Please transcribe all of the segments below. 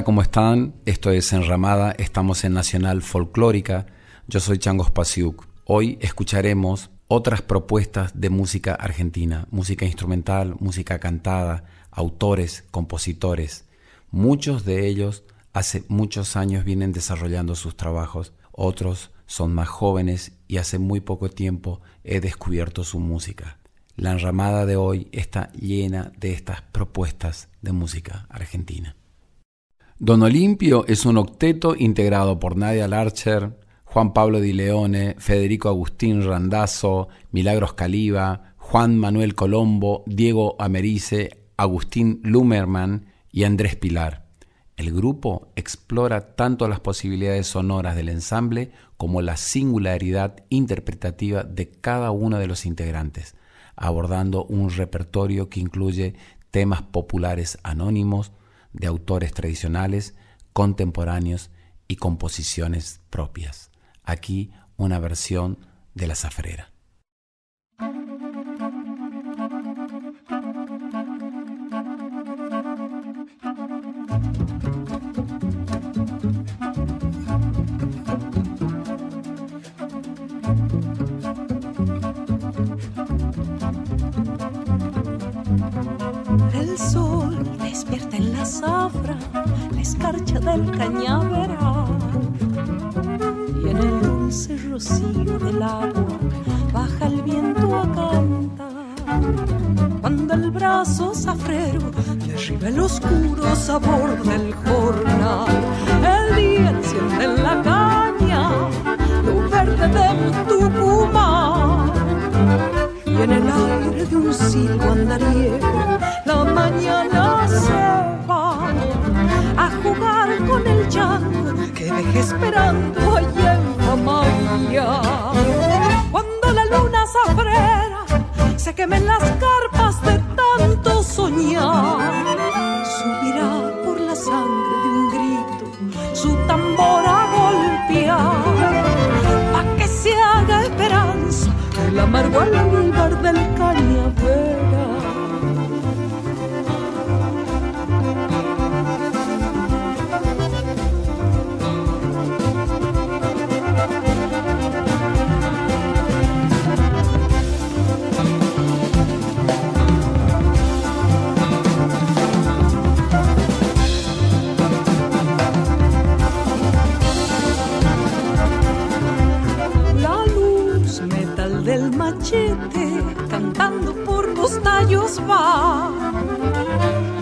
Hola, ¿cómo están? Esto es Enramada, estamos en Nacional Folclórica. Yo soy Changos Pasiuk. Hoy escucharemos otras propuestas de música argentina, música instrumental, música cantada, autores, compositores. Muchos de ellos hace muchos años vienen desarrollando sus trabajos, otros son más jóvenes y hace muy poco tiempo he descubierto su música. La enramada de hoy está llena de estas propuestas de música argentina. Don Olimpio es un octeto integrado por Nadia Larcher, Juan Pablo Di Leone, Federico Agustín Randazzo, Milagros Caliba, Juan Manuel Colombo, Diego Americe, Agustín Lumerman y Andrés Pilar. El grupo explora tanto las posibilidades sonoras del ensamble como la singularidad interpretativa de cada uno de los integrantes, abordando un repertorio que incluye temas populares anónimos, de autores tradicionales, contemporáneos y composiciones propias. Aquí una versión de la zafrera. Cañaveral. Y en el dulce rocío del agua baja el viento a cantar. Cuando el brazo zafrero derriba el oscuro sabor del jornal, el día enciende en la caña lo verde de Tucumán. Y en el aire de un silbo andariego dejé esperando allá en Famaya. Cuando la luna zafrera se quemen las carpas de tanto soñar, subirá por la sangre de un grito su tambor a golpear, pa' que se haga esperanza el amargo almíbar cantando por los tallos va.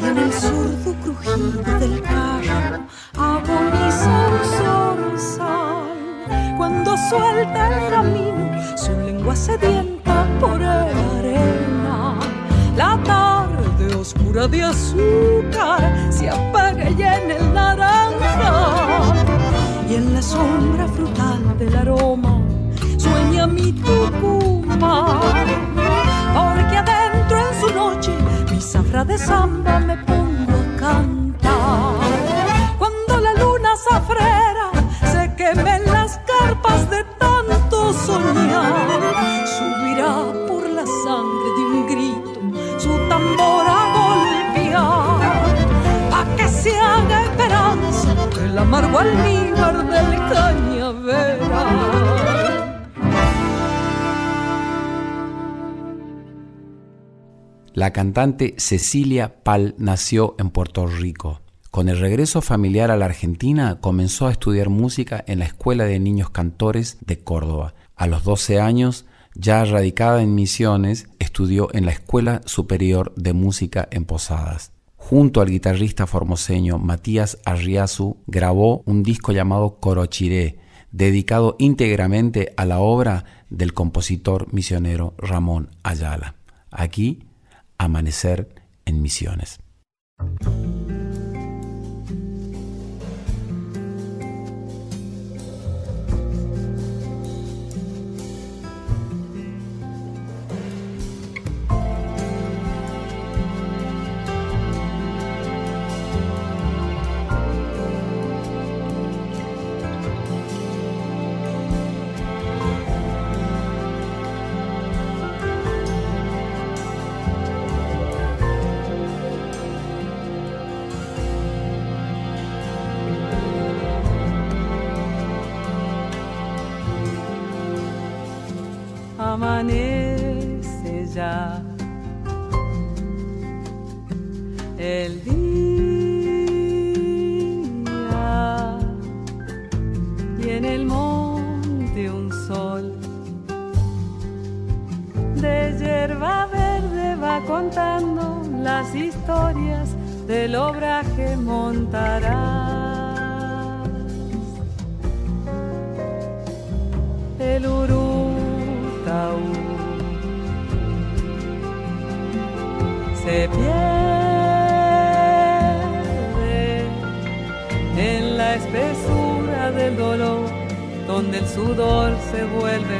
Y en el sordo crujido del carro agoniza un zorzal. Cuando suelta el camino, su lengua sedienta por el arena. La tarde oscura de azúcar se apaga ya en el naranja. Y en la sombra samba me pongo a cantar. Cuando la luna zafrera se queme las carpas de tanto soñar, subirá por la sangre de un grito su tambor a golpear. Pa' que se haga esperanza, el amargo al mío La cantante Cecilia Pal nació en Puerto Rico. Con el regreso familiar a la Argentina comenzó a estudiar música en la Escuela de Niños Cantores de Córdoba. A los 12 años, ya radicada en Misiones, estudió en la Escuela Superior de Música en Posadas. Junto al guitarrista formoseño Matías Arriazu grabó un disco llamado Corochiré, dedicado íntegramente a la obra del compositor misionero Ramón Ayala. Aquí Amanecer en Misiones. contando las historias del obraje montarás. El Urutaú se pierde en la espesura del dolor, donde el sudor se vuelve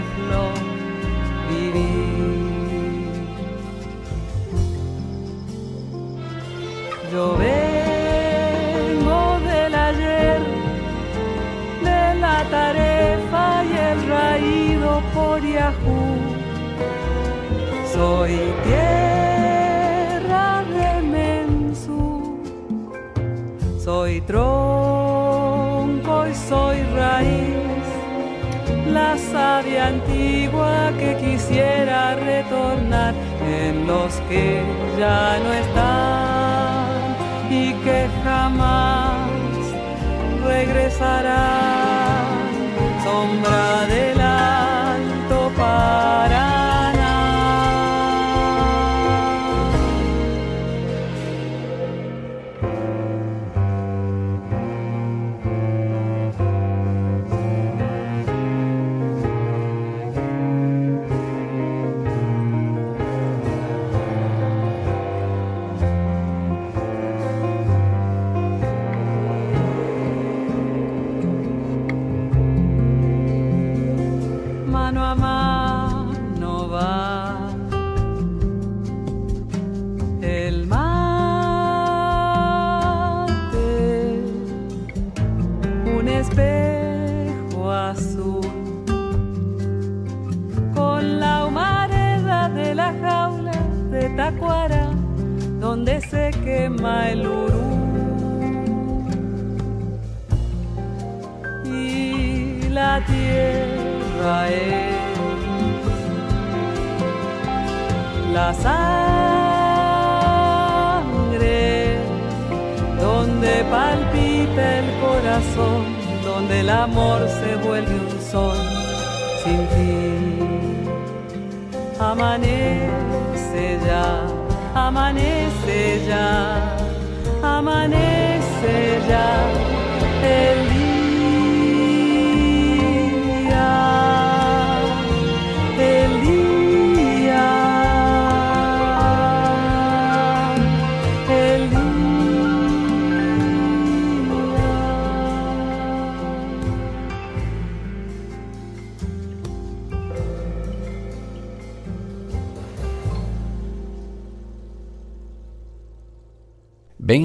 soy tierra de mensú, soy tronco y soy raíz, la savia antigua que quisiera retornar en los que ya no están y que jamás regresarán, sombra del alto para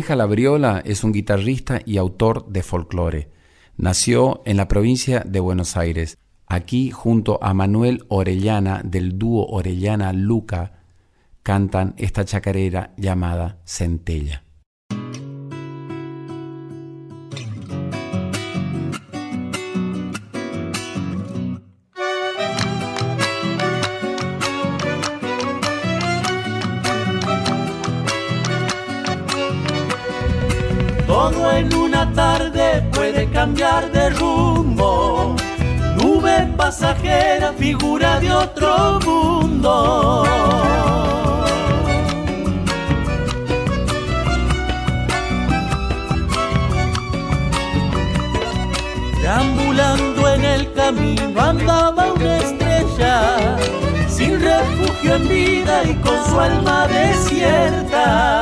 Benja Labriola es un guitarrista y autor de folclore. Nació en la provincia de Buenos Aires. Aquí, junto a Manuel Orellana del dúo Orellana Luca, cantan esta chacarera llamada Centella. Cambiar de rumbo. Nube pasajera, figura de otro mundo. Deambulando en el camino andaba una estrella, sin refugio en vida y con su alma desierta.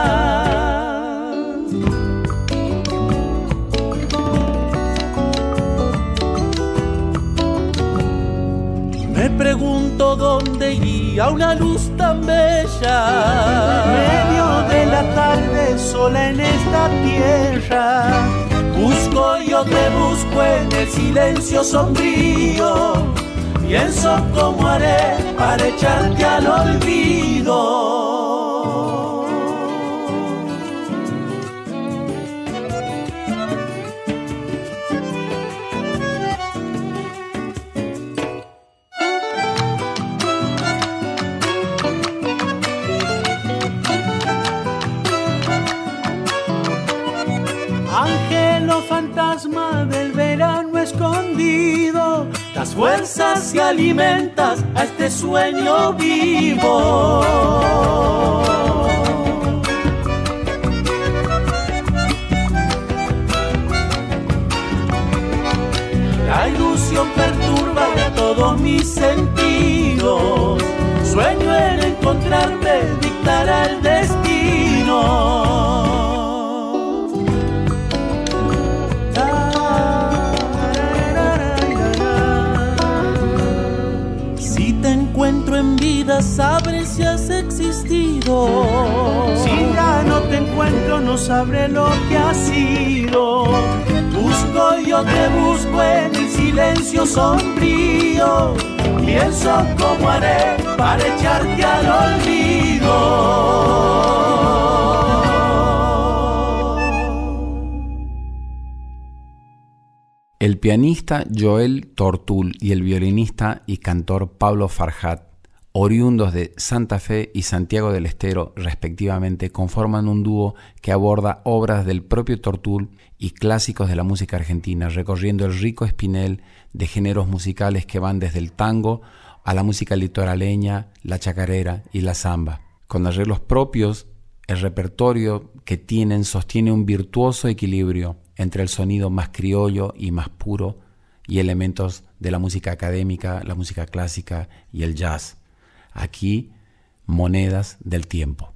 Dónde iría una luz tan bella. medio de la tarde sola en esta tierra. Busco yo te busco en el silencio sombrío. Pienso cómo haré para echarte al olvido. Del verano escondido, las fuerzas y alimentas a este sueño vivo. La ilusión perturba todos mis sentidos. Sueño en encontrarte, dictará el destino. En vida, sabré si has existido. Si ya no te encuentro, no sabré lo que has sido. Busco yo te busco en el silencio sombrío. Pienso cómo haré para echarte al olvido. El pianista Joel Tortul y el violinista y cantor Pablo Farhat, oriundos de Santa Fe y Santiago del Estero respectivamente, conforman un dúo que aborda obras del propio Tortul y clásicos de la música argentina, recorriendo el rico espinel de géneros musicales que van desde el tango a la música litoraleña, la chacarera y la samba. Con arreglos propios, el repertorio que tienen sostiene un virtuoso equilibrio entre el sonido más criollo y más puro y elementos de la música académica, la música clásica y el jazz. Aquí, monedas del tiempo.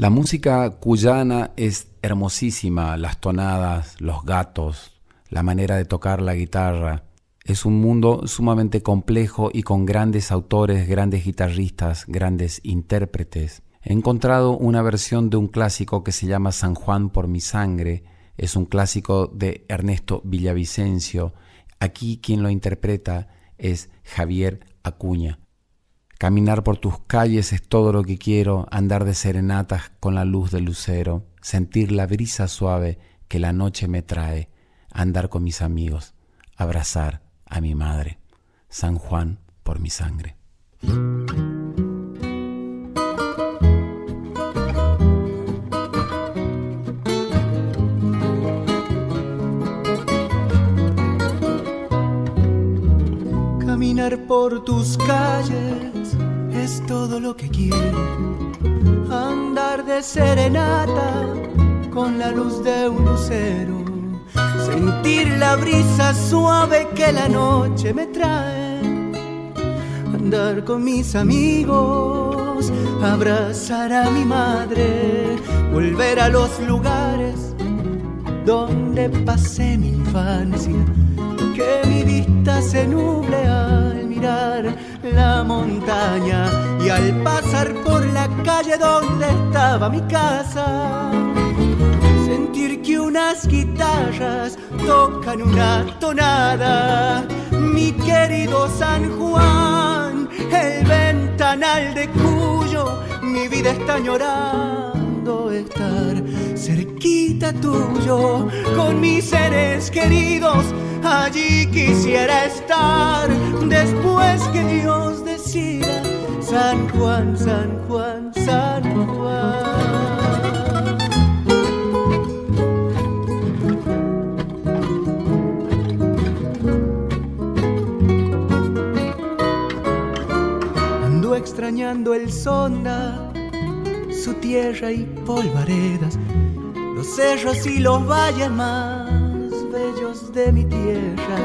La música cuyana es hermosísima, las tonadas, los gatos, la manera de tocar la guitarra. Es un mundo sumamente complejo y con grandes autores, grandes guitarristas, grandes intérpretes. He encontrado una versión de un clásico que se llama San Juan por mi sangre. Es un clásico de Ernesto Villavicencio. Aquí quien lo interpreta es Javier Acuña. Caminar por tus calles es todo lo que quiero, andar de serenatas con la luz del lucero, sentir la brisa suave que la noche me trae, andar con mis amigos, abrazar a mi madre. San Juan por mi sangre. Por tus calles es todo lo que quiero. Andar de serenata con la luz de un lucero. Sentir la brisa suave que la noche me trae. Andar con mis amigos, abrazar a mi madre, volver a los lugares donde pasé mi infancia. Que mi vista se nuble la montaña y al pasar por la calle donde estaba mi casa, sentir que unas guitarras tocan una tonada. Mi querido San Juan, el ventanal de cuyo mi vida está llorando estar cerquita tuyo con mis seres queridos allí quisiera estar después que Dios decida San Juan, San Juan, San Juan. Ando extrañando el sonda, su tierra y polvaredas, los cerros y los valles más bellos de mi tierra.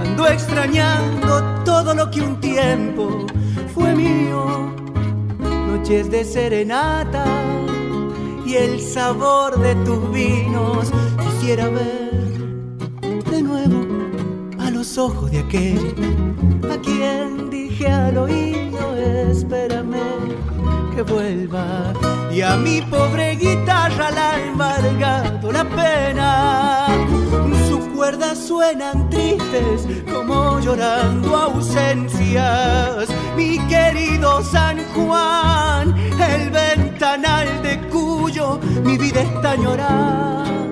Ando extrañando todo lo que un tiempo fue mío. Noches de serenata y el sabor de tus vinos. Quisiera ver de nuevo a los ojos de aquel a quien dije al oído, espérame vuelva. Y a mi pobre guitarra la ha embargado la pena cuerdas suenan tristes como llorando ausencias. Mi querido San Juan, el ventanal de cuyo mi vida está llorando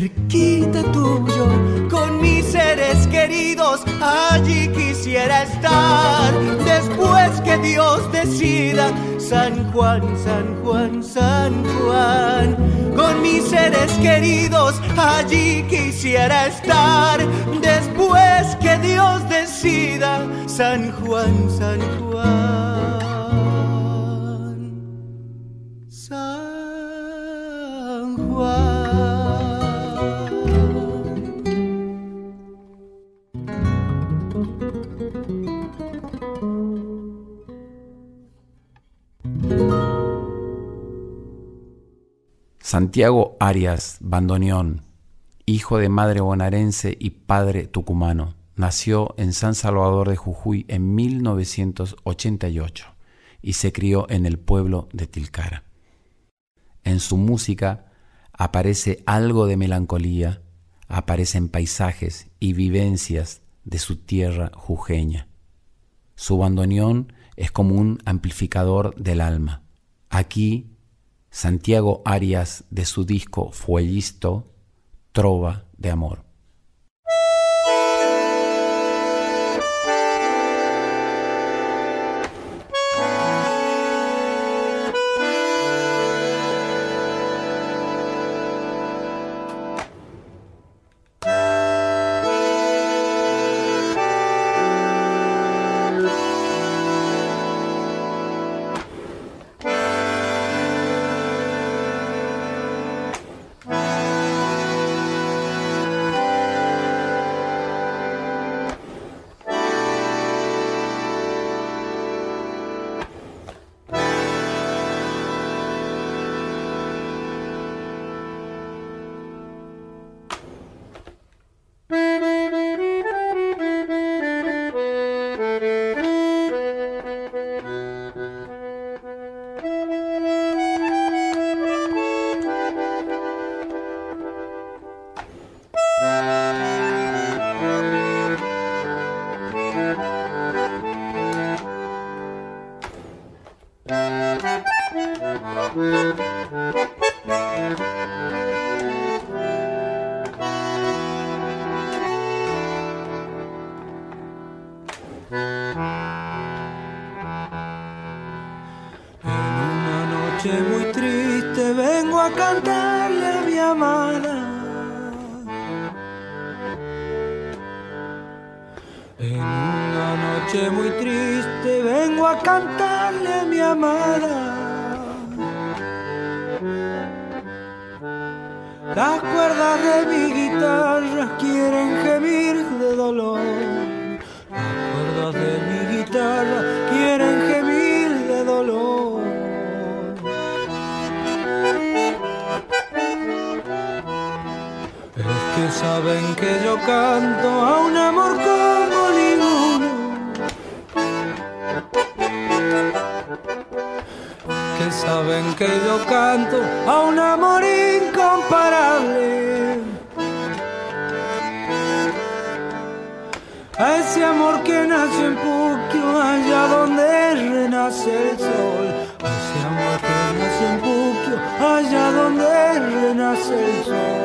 cerquita tuyo con mis seres queridos. Allí quisiera estar después que Dios decida. San Juan, San Juan, San Juan, con mis seres queridos allí quisiera estar después que Dios decida. San Juan, San Juan. Santiago Arias Bandoneón, hijo de madre bonaerense y padre tucumano, nació en San Salvador de Jujuy en 1988 y se crió en el pueblo de Tilcara. En su música aparece algo de melancolía, aparecen paisajes y vivencias de su tierra jujeña. Su bandoneón es como un amplificador del alma. Aquí Santiago Arias de su disco Fuellisto, Trova de Amor. En una noche muy triste vengo a cantarle a mi amada. En una noche muy triste vengo a cantarle a mi amada. Las cuerdas de mi guitarra quieren gemir de dolor. De mi guitarra quieren gemir de dolor. Es que saben que yo canto a un amor como ninguno. Que saben que yo canto a un amor incomparable. A ese amor que nace en Puquio, allá donde renace el sol. A ese amor que nace en Puquio, allá donde renace el sol.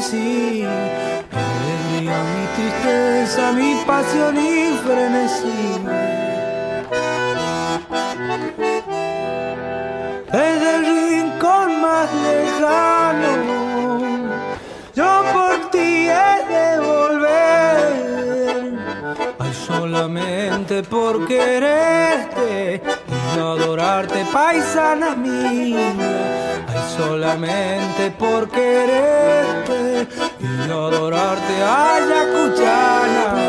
Mi alegría, mi tristeza, mi pasión y frenesí. desde el rincón más lejano. Yo por ti he de volver, ay solamente por quererte y adorarte, paisana mía. Por quererte y adorarte, ay Ayacuchana.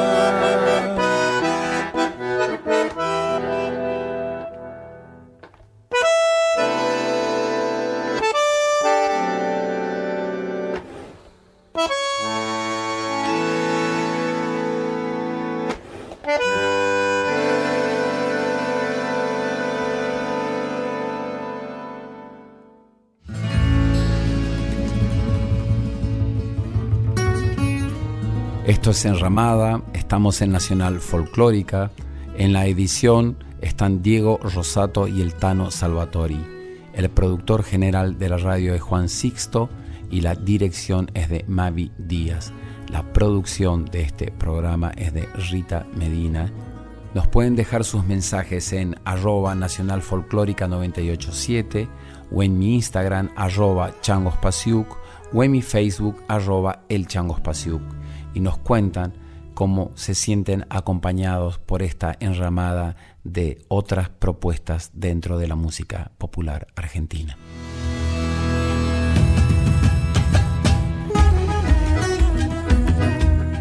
Esto es Enramada, estamos en Nacional Folclórica. En la edición están Diego Rosato y el Tano Salvatori. El productor general de la radio es Juan Sixto y la dirección es de Mavi Díaz. La producción de este programa es de Rita Medina. Nos pueden dejar sus mensajes en arroba nacional folclórica 987 o en mi Instagram arroba changospasiuk o en mi Facebook arroba el y nos cuentan cómo se sienten acompañados por esta enramada de otras propuestas dentro de la música popular argentina.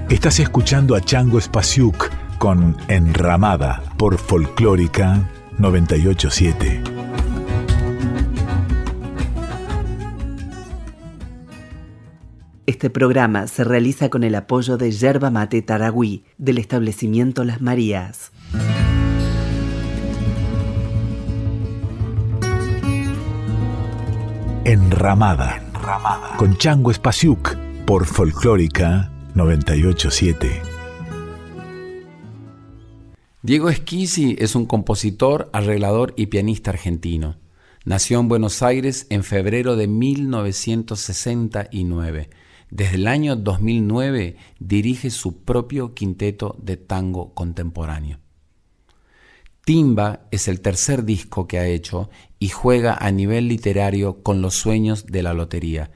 Estás escuchando a Chango Spasiuk con Enramada por Folclórica 987. Este programa se realiza con el apoyo de Yerba Mate Taragüí del establecimiento Las Marías. Enramada, Enramada. con Chango Spasiuk por Folclórica 987. Diego Esquisi es un compositor, arreglador y pianista argentino. Nació en Buenos Aires en febrero de 1969 Desde el año 2009 dirige su propio quinteto de tango contemporáneo. Timba es el tercer disco que ha hecho y juega a nivel literario con los sueños de la lotería,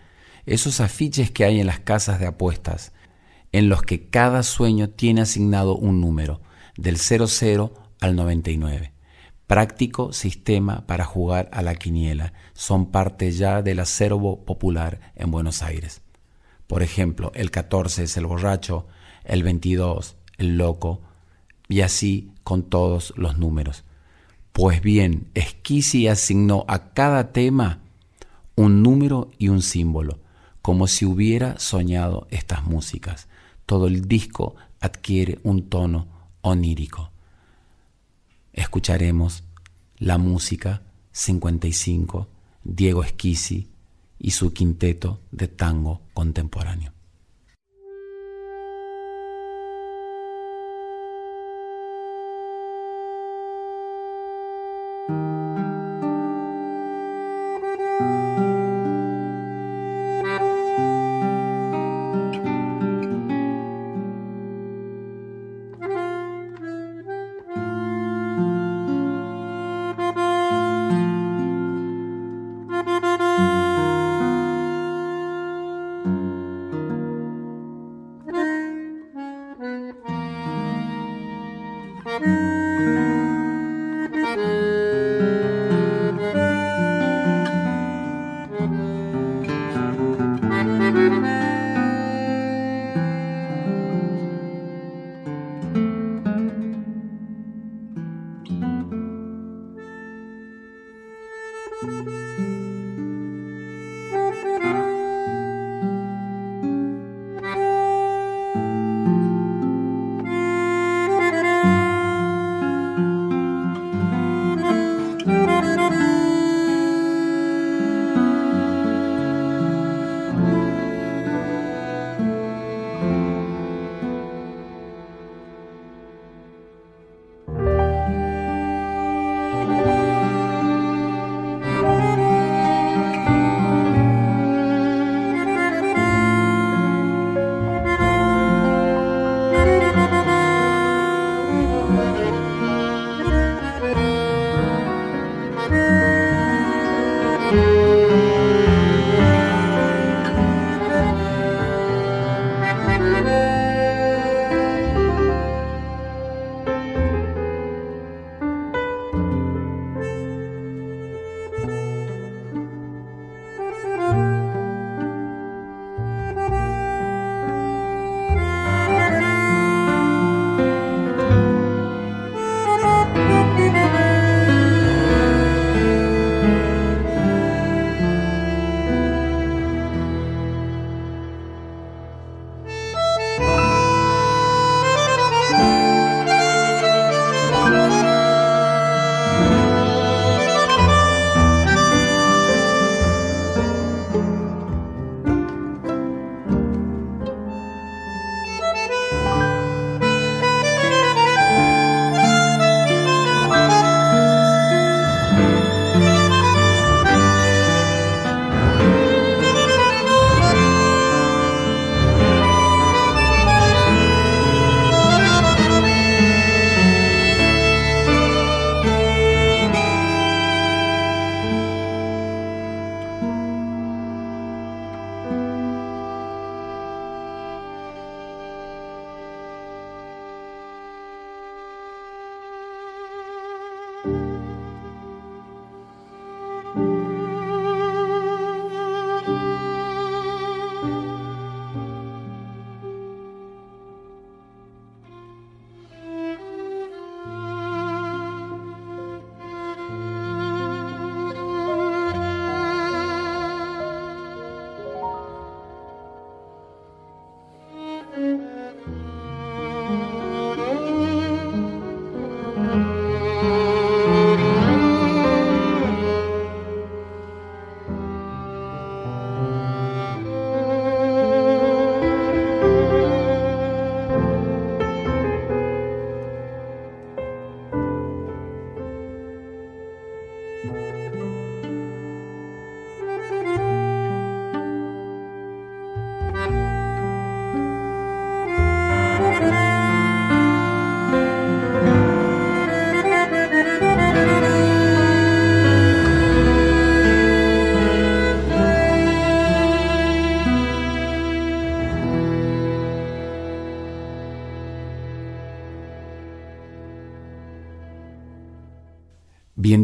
esos afiches que hay en las casas de apuestas, en los que cada sueño tiene asignado un número, del 00 al 99. Práctico sistema para jugar a la quiniela, son parte ya del acervo popular en Buenos Aires. Por ejemplo, el 14 es el borracho, el 22 el loco, y así con todos los números. Pues bien, Esquisi asignó a cada tema un número y un símbolo, como si hubiera soñado estas músicas. Todo el disco adquiere un tono onírico. Escucharemos la música 55, Diego Esquisi y su quinteto de tango contemporáneo.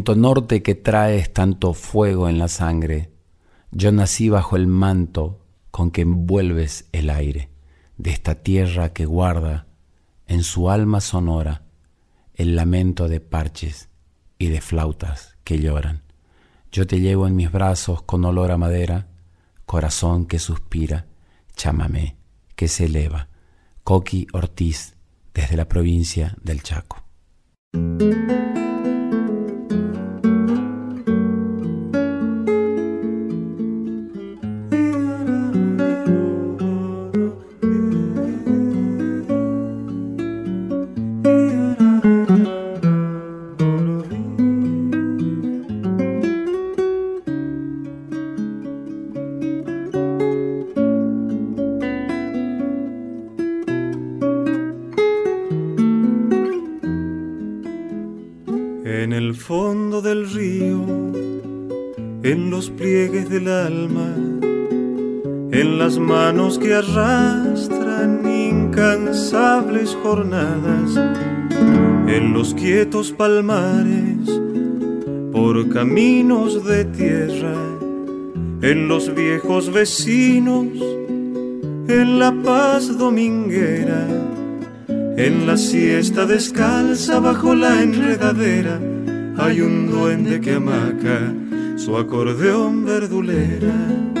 Norte que traes tanto fuego en la sangre, yo nací bajo el manto con que envuelves el aire de esta tierra que guarda en su alma sonora el lamento de parches y de flautas que lloran. Yo te llevo en mis brazos con olor a madera, corazón que suspira, chámame, que se eleva. Coqui Ortiz, desde la provincia del Chaco. En los quietos palmares, por caminos de tierra, en los viejos vecinos, en la paz dominguera, en la siesta descalza bajo la enredadera, hay un duende que amaca su acordeón verdulera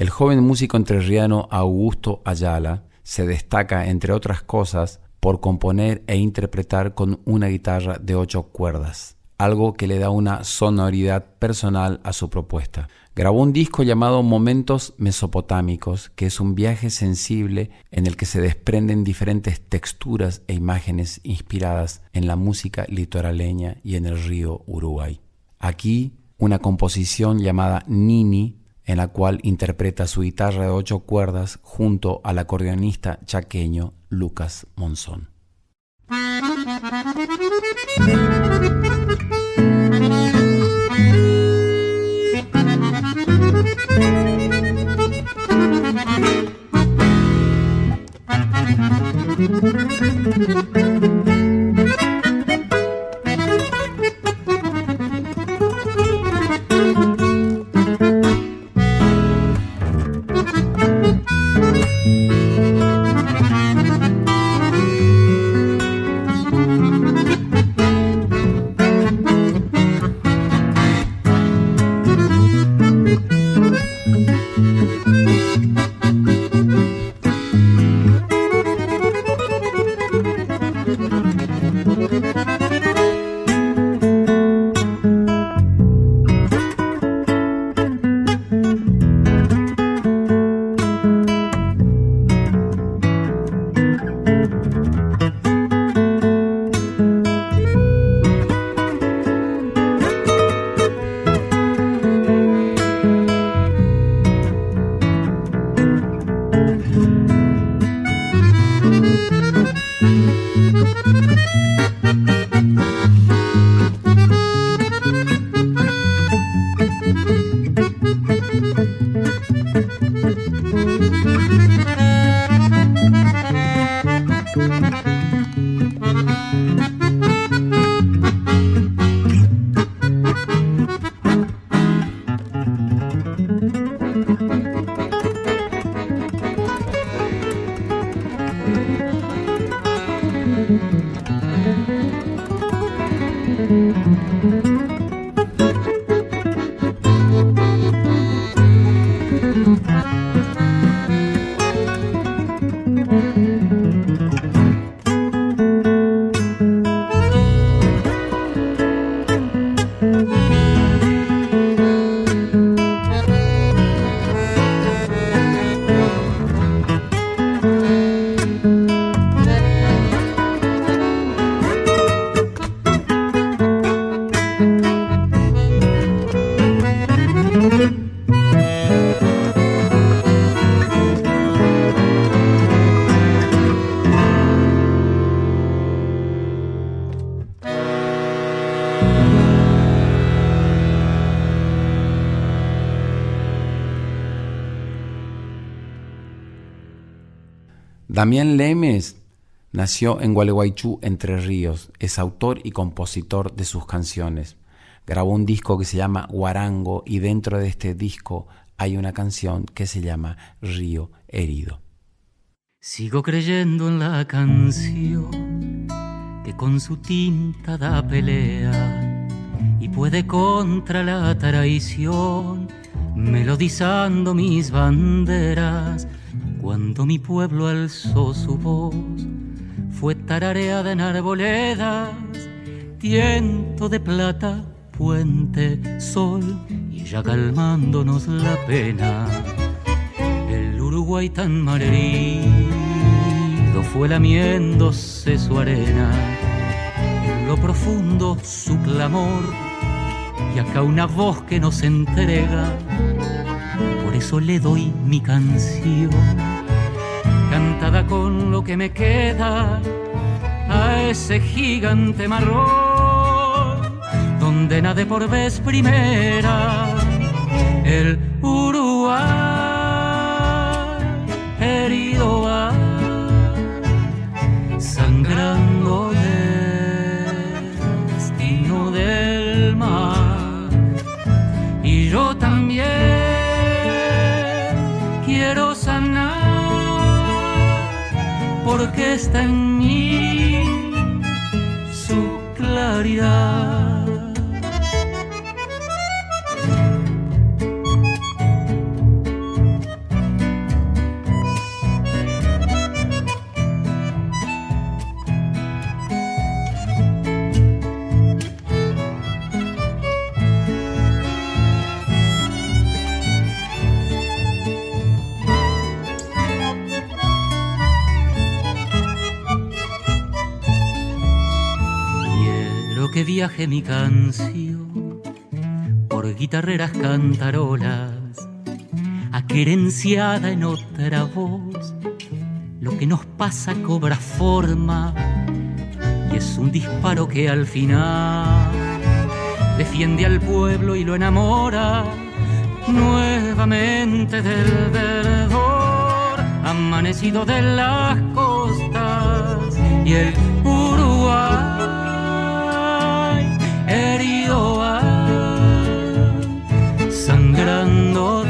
El joven músico entrerriano Augusto Ayala se destaca, entre otras cosas, por componer e interpretar con una guitarra de ocho cuerdas, algo que le da una sonoridad personal a su propuesta. Grabó un disco llamado Momentos Mesopotámicos, que es un viaje sensible en el que se desprenden diferentes texturas e imágenes inspiradas en la música litoraleña y en el río Uruguay. Aquí, una composición llamada Nini en la cual interpreta su guitarra de ocho cuerdas junto al acordeonista chaqueño Lucas Monzón. Música Damián Lemes nació en Gualeguaychú, Entre Ríos. Es autor y compositor de sus canciones. Grabó un disco que se llama Guarango y dentro de este disco hay una canción que se llama Río Herido. Sigo creyendo en la canción que con su tinta da pelea y puede contra la traición, melodizando mis banderas cuando mi pueblo alzó su voz, fue tarareada en arboledas, tiento de plata, puente, sol, y ya calmándonos la pena. El Uruguay tan malherido fue lamiéndose su arena, en lo profundo su clamor, y acá una voz que nos entrega. Por eso le doy mi canción, cantada con lo que me queda a ese gigante marrón, donde nade por vez primera el Uruguay herido va, sangrando quiero sanar porque está en mí su claridad. Que viaje mi canción por guitarreras cantarolas, aquerenciada en otra voz. Lo que nos pasa cobra forma y es un disparo que al final defiende al pueblo y lo enamora nuevamente del verdor amanecido de las costas y el Herido sangrando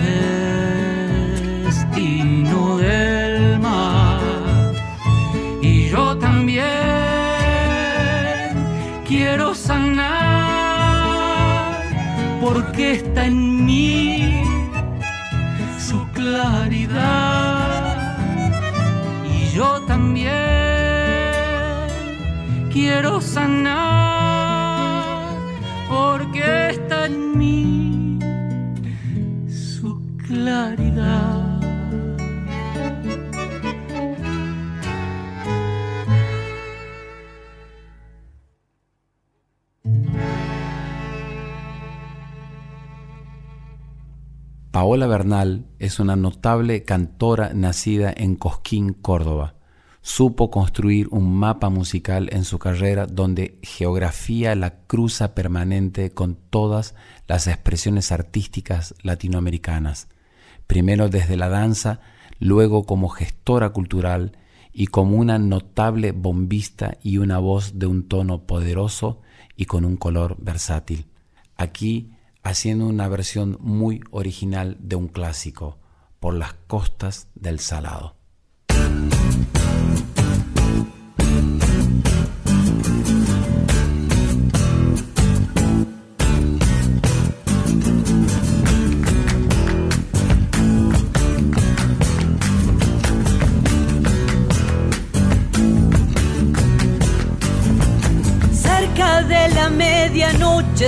destino del mar. Y yo también quiero sanar porque está en mí su claridad. Y yo también quiero sanar Paola Bernal es una notable cantora nacida en Cosquín, Córdoba. Supo construir un mapa musical en su carrera donde geografía la cruza permanente con todas las expresiones artísticas latinoamericanas, primero desde la danza, luego como gestora cultural y como una notable bombista y una voz de un tono poderoso y con un color versátil. Aquí haciendo una versión muy original de un clásico, por las costas del Salado.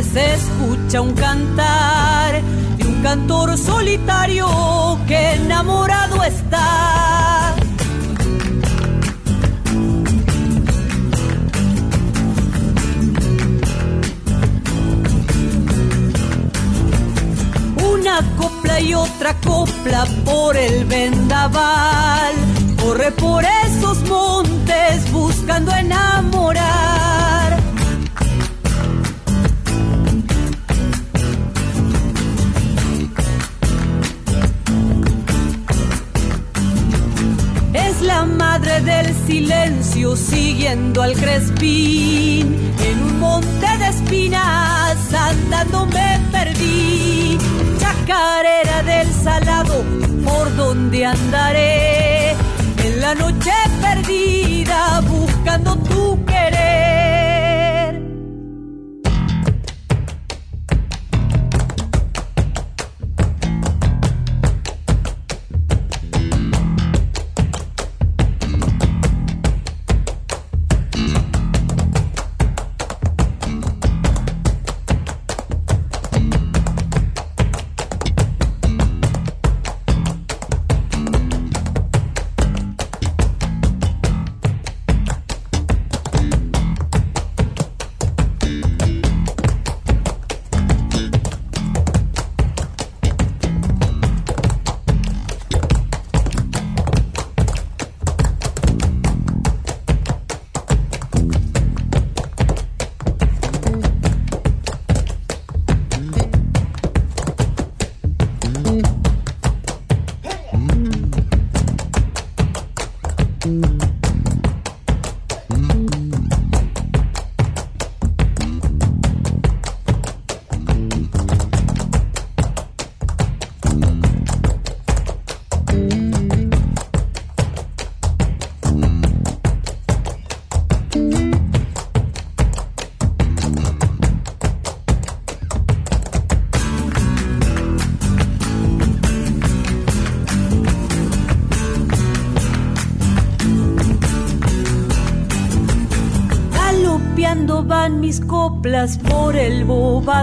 Se escucha un cantar de un cantor solitario que enamorado está. Una copla y otra copla por el vendaval. Corre por esos montes buscando enamorar. Del silencio siguiendo al crespín. En un monte de espinas andando me perdí. Chacarera del salado, por donde andaré. En la noche perdida, buscando tu querer.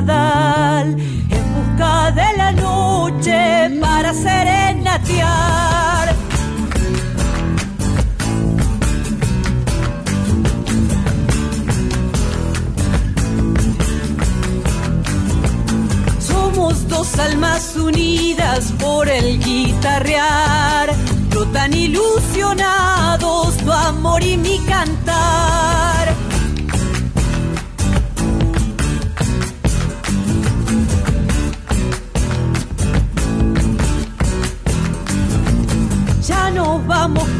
En busca de la noche para serenatear. Somos dos almas unidas por el guitarrear, no tan ilusionados tu amor y mi cantar.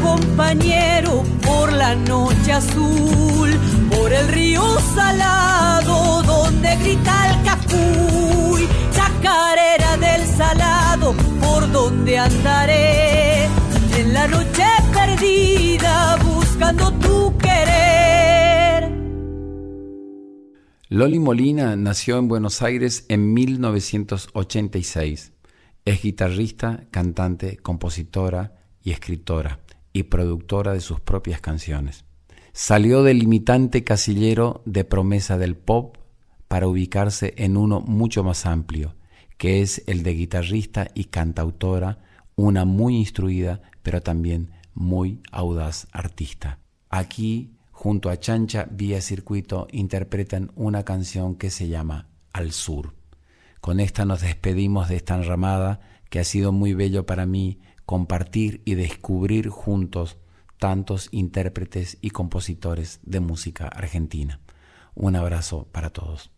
Compañero por la noche azul, por el río salado donde grita el capuy, chacarera del salado por donde andaré en la noche perdida buscando tu querer. Loli Molina nació en Buenos Aires en 1986. Es guitarrista, cantante, compositora y escritora y productora de sus propias canciones. Salió del limitante casillero de promesa del pop para ubicarse en uno mucho más amplio, que es el de guitarrista y cantautora, una muy instruida, pero también muy audaz artista. Aquí, junto a Chancha Vía Circuito, interpretan una canción que se llama Al Sur. Con esta nos despedimos de esta enramada que ha sido muy bello para mí compartir y descubrir juntos tantos intérpretes y compositores de música argentina. Un abrazo para todos.